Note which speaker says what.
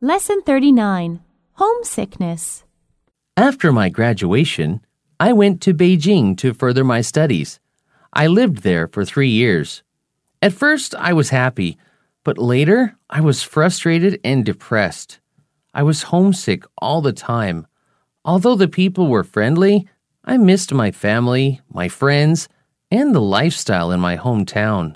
Speaker 1: Lesson 39 Homesickness.
Speaker 2: After my graduation, I went to Beijing to further my studies. I lived there for three years. At first, I was happy, but later, I was frustrated and depressed. I was homesick all the time. Although the people were friendly, I missed my family, my friends, and the lifestyle in my hometown.